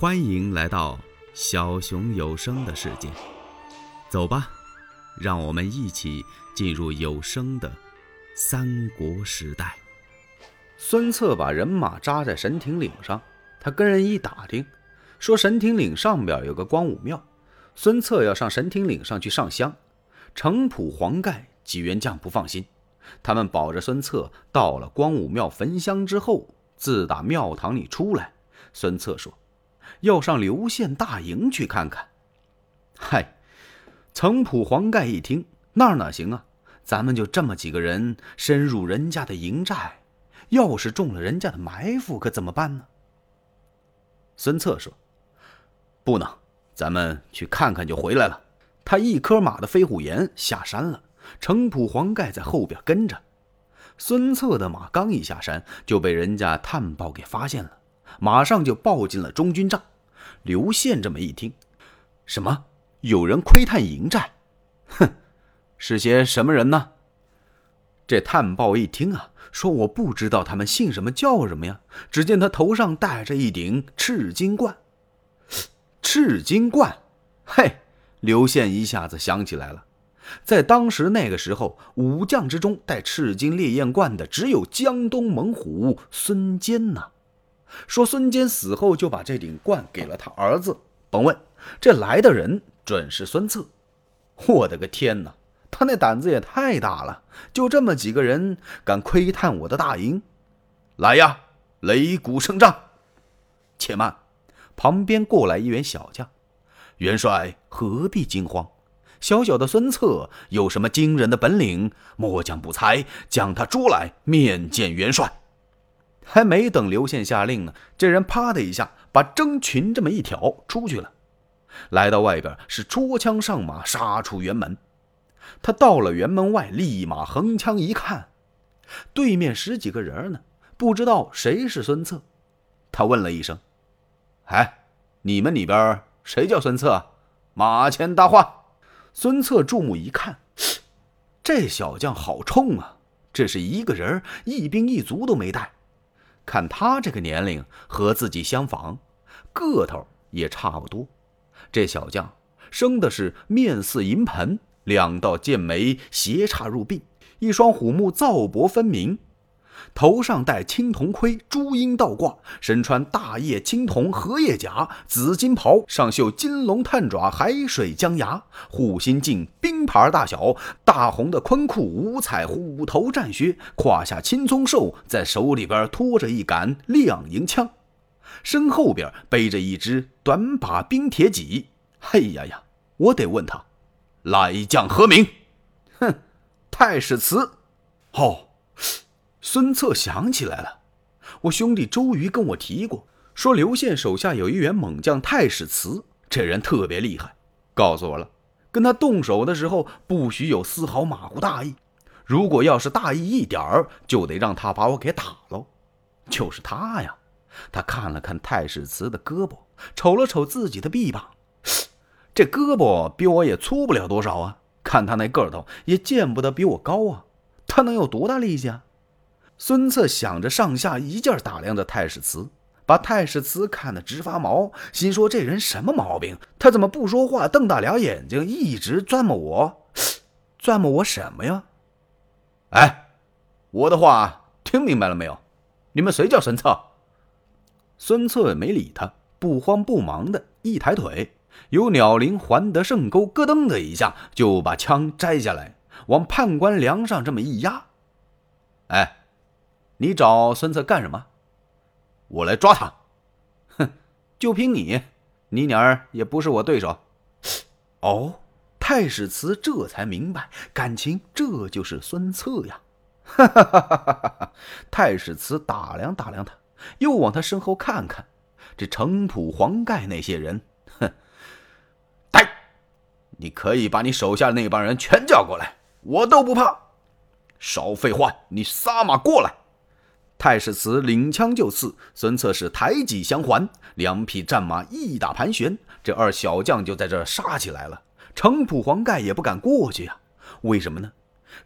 欢迎来到小熊有声的世界，走吧，让我们一起进入有声的三国时代。孙策把人马扎在神亭岭上，他跟人一打听，说神亭岭上边有个光武庙，孙策要上神亭岭上去上香。程普、黄盖几员将不放心，他们保着孙策到了光武庙焚香之后，自打庙堂里出来。孙策说。要上刘县大营去看看。嗨，程普、黄盖一听，那哪行啊？咱们就这么几个人，深入人家的营寨，要是中了人家的埋伏，可怎么办呢？孙策说：“不能，咱们去看看就回来了。”他一颗马的飞虎岩下山了，程普、黄盖在后边跟着。孙策的马刚一下山，就被人家探报给发现了。马上就报进了中军帐。刘宪这么一听，什么？有人窥探营寨？哼，是些什么人呢？这探报一听啊，说我不知道他们姓什么叫什么呀。只见他头上戴着一顶赤金冠。赤金冠，嘿！刘宪一下子想起来了，在当时那个时候，武将之中戴赤金烈焰冠的只有江东猛虎孙坚呐。说孙坚死后就把这顶冠给了他儿子。甭问，这来的人准是孙策。我的个天哪，他那胆子也太大了！就这么几个人敢窥探我的大营？来呀，擂鼓声仗！且慢，旁边过来一员小将。元帅何必惊慌？小小的孙策有什么惊人的本领？末将不才，将他捉来面见元帅。还没等刘宪下令呢，这人啪的一下把征群这么一挑出去了，来到外边是捉枪上马杀出辕门。他到了辕门外，立马横枪一看，对面十几个人呢，不知道谁是孙策。他问了一声：“哎，你们里边谁叫孙策？马前搭话。”孙策注目一看，这小将好冲啊！这是一个人一兵一卒都没带。看他这个年龄和自己相仿，个头也差不多。这小将生的是面似银盆，两道剑眉斜插入鬓，一双虎目皂薄分明。头上戴青铜盔，朱缨倒挂，身穿大叶青铜荷叶甲，紫金袍上绣金龙探爪，海水江崖，护心镜冰盘大小，大红的昆裤，五彩虎头战靴，胯下青葱兽，在手里边拖着一杆亮银枪，身后边背着一只短把冰铁戟。嘿呀呀，我得问他，来将何名？哼，太史慈。哦。孙策想起来了，我兄弟周瑜跟我提过，说刘宪手下有一员猛将太史慈，这人特别厉害，告诉我了，跟他动手的时候不许有丝毫马虎大意，如果要是大意一点儿，就得让他把我给打喽。就是他呀，他看了看太史慈的胳膊，瞅了瞅自己的臂膀，这胳膊比我也粗不了多少啊，看他那个头也见不得比我高啊，他能有多大力气啊？孙策想着，上下一件打量着太史慈，把太史慈看得直发毛，心说：“这人什么毛病？他怎么不说话，瞪大俩眼睛，一直钻磨我？钻磨我什么呀？”哎，我的话听明白了没有？你们谁叫孙策？孙策没理他，不慌不忙的一抬腿，有鸟翎环得胜钩，咯噔的一下就把枪摘下来，往判官梁上这么一压。哎。你找孙策干什么？我来抓他。哼，就凭你，你鸟儿也不是我对手。哦，太史慈这才明白，感情这就是孙策呀。哈哈哈哈哈！太史慈打量打量他，又往他身后看看，这程普、黄盖那些人，哼，呆！你可以把你手下的那帮人全叫过来，我都不怕。少废话，你撒马过来！太史慈领枪就刺，孙策是抬戟相还，两匹战马一打盘旋，这二小将就在这杀起来了。程普、黄盖也不敢过去呀，为什么呢？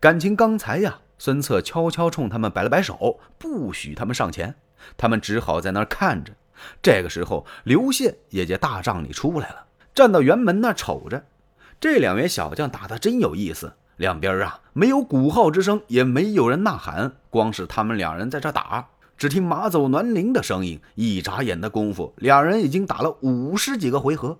感情刚才呀，孙策悄悄冲他们摆了摆手，不许他们上前，他们只好在那儿看着。这个时候，刘宪也在大帐里出来了，站到辕门那瞅着。这两员小将打得真有意思，两边啊没有鼓号之声，也没有人呐喊，光是他们两人在这打。只听马走銮铃的声音，一眨眼的功夫，两人已经打了五十几个回合。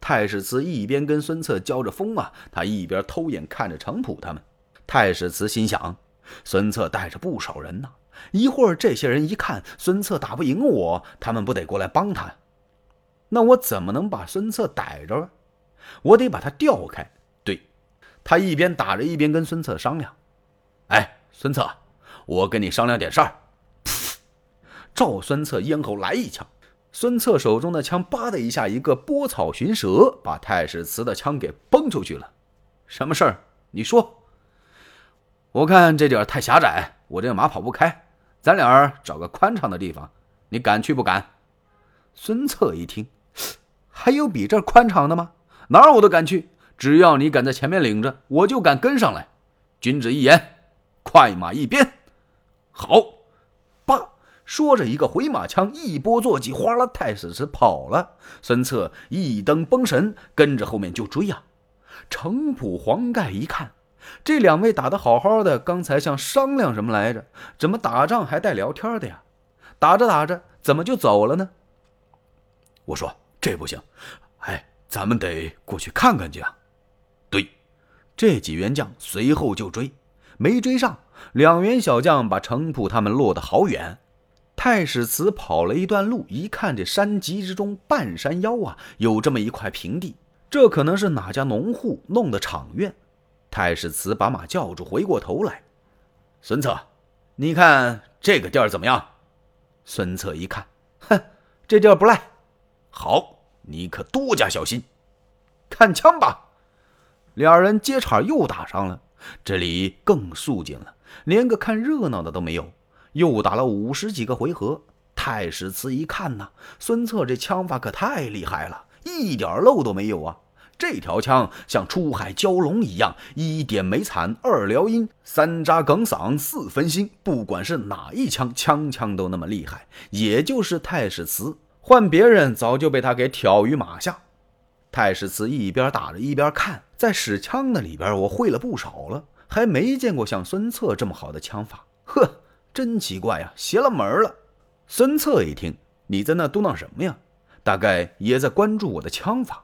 太史慈一边跟孙策交着锋啊，他一边偷眼看着程普他们。太史慈心想：孙策带着不少人呢，一会儿这些人一看孙策打不赢我，他们不得过来帮他？那我怎么能把孙策逮着？我得把他调开。他一边打着，一边跟孙策商量：“哎，孙策，我跟你商量点事儿。”照孙策咽喉来一枪，孙策手中的枪“叭”的一下，一个拨草寻蛇，把太史慈的枪给崩出去了。什么事儿？你说。我看这点太狭窄，我这马跑不开，咱俩找个宽敞的地方，你敢去不敢？孙策一听，还有比这宽敞的吗？哪儿我都敢去，只要你敢在前面领着，我就敢跟上来。君子一言，快马一鞭。好，叭，说着一个回马枪，一波坐骑，哗啦，太史慈跑了。孙策一蹬崩神，跟着后面就追呀。程普、黄盖一看。这两位打得好好的，刚才像商量什么来着？怎么打仗还带聊天的呀？打着打着，怎么就走了呢？我说这不行，哎，咱们得过去看看去啊。这几员将随后就追，没追上。两员小将把程普他们落得好远。太史慈跑了一段路，一看这山脊之中半山腰啊，有这么一块平地，这可能是哪家农户弄的场院。太史慈把马叫住，回过头来：“孙策，你看这个地儿怎么样？”孙策一看，哼，这地儿不赖。好，你可多加小心。看枪吧！两人接茬又打上了，这里更肃静了，连个看热闹的都没有。又打了五十几个回合。太史慈一看呐，孙策这枪法可太厉害了，一点漏都没有啊！这条枪像出海蛟龙一样，一点没惨，二撩阴，三扎梗嗓，四分心。不管是哪一枪，枪枪都那么厉害。也就是太史慈，换别人早就被他给挑于马下。太史慈一边打着一边看，在使枪的里边，我会了不少了，还没见过像孙策这么好的枪法。呵，真奇怪呀，邪了门了。孙策一听，你在那嘟囔什么呀？大概也在关注我的枪法。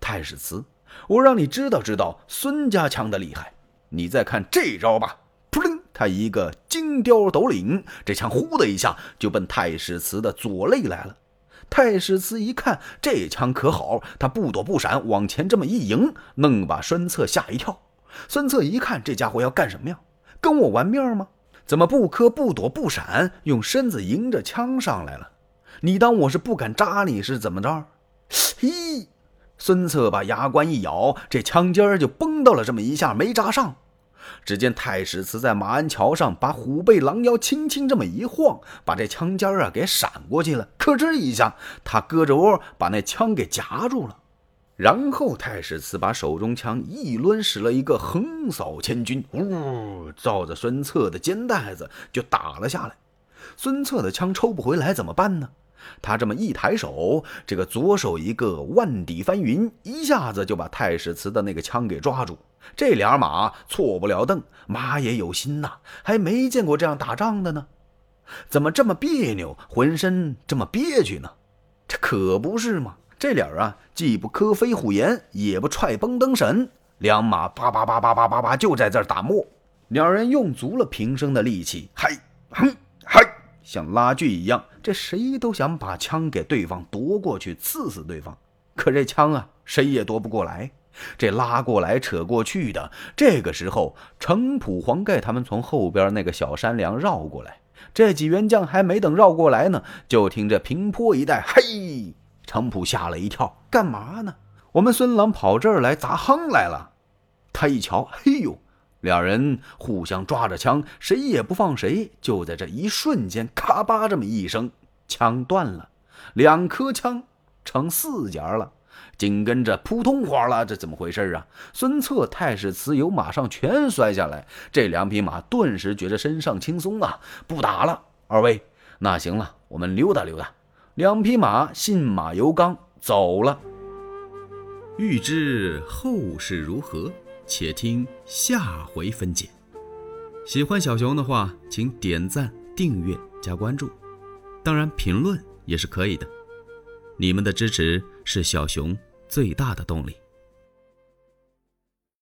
太史慈，我让你知道知道孙家枪的厉害。你再看这招吧，扑棱，他一个金雕斗领，这枪呼的一下就奔太史慈的左肋来了。太史慈一看这枪可好，他不躲不闪，往前这么一迎，弄把孙策吓一跳。孙策一看这家伙要干什么呀？跟我玩命吗？怎么不磕不躲不闪，用身子迎着枪上来了？你当我是不敢扎你是怎么着？嘿！孙策把牙关一咬，这枪尖儿就崩到了这么一下，没扎上。只见太史慈在马鞍桥上把虎背狼腰轻轻这么一晃，把这枪尖啊给闪过去了。咯吱一下，他胳肢窝把那枪给夹住了。然后太史慈把手中枪一抡，使了一个横扫千军，呜，照着孙策的肩带子就打了下来。孙策的枪抽不回来，怎么办呢？他这么一抬手，这个左手一个万底翻云，一下子就把太史慈的那个枪给抓住。这俩马错不了蹬，马也有心呐，还没见过这样打仗的呢。怎么这么别扭，浑身这么憋屈呢？这可不是嘛！这俩啊，既不磕飞虎岩，也不踹崩灯神，两马叭叭叭叭叭叭叭就在这儿打磨。两人用足了平生的力气，嗨，哼，嗨。像拉锯一样，这谁都想把枪给对方夺过去，刺死对方。可这枪啊，谁也夺不过来。这拉过来、扯过去的，这个时候，程普、黄盖他们从后边那个小山梁绕过来。这几员将还没等绕过来呢，就听这平坡一带，嘿！程普吓了一跳，干嘛呢？我们孙郎跑这儿来砸夯来了。他一瞧，嘿呦！两人互相抓着枪，谁也不放谁。就在这一瞬间，咔吧这么一声，枪断了，两颗枪成四节了。紧跟着扑通哗啦，这怎么回事啊？孙策、太史慈由马上全摔下来，这两匹马顿时觉着身上轻松啊！不打了，二位，那行了，我们溜达溜达。两匹马信马由缰走了。欲知后事如何，且听下回分解。喜欢小熊的话，请点赞、订阅、加关注，当然评论也是可以的。你们的支持是小熊最大的动力。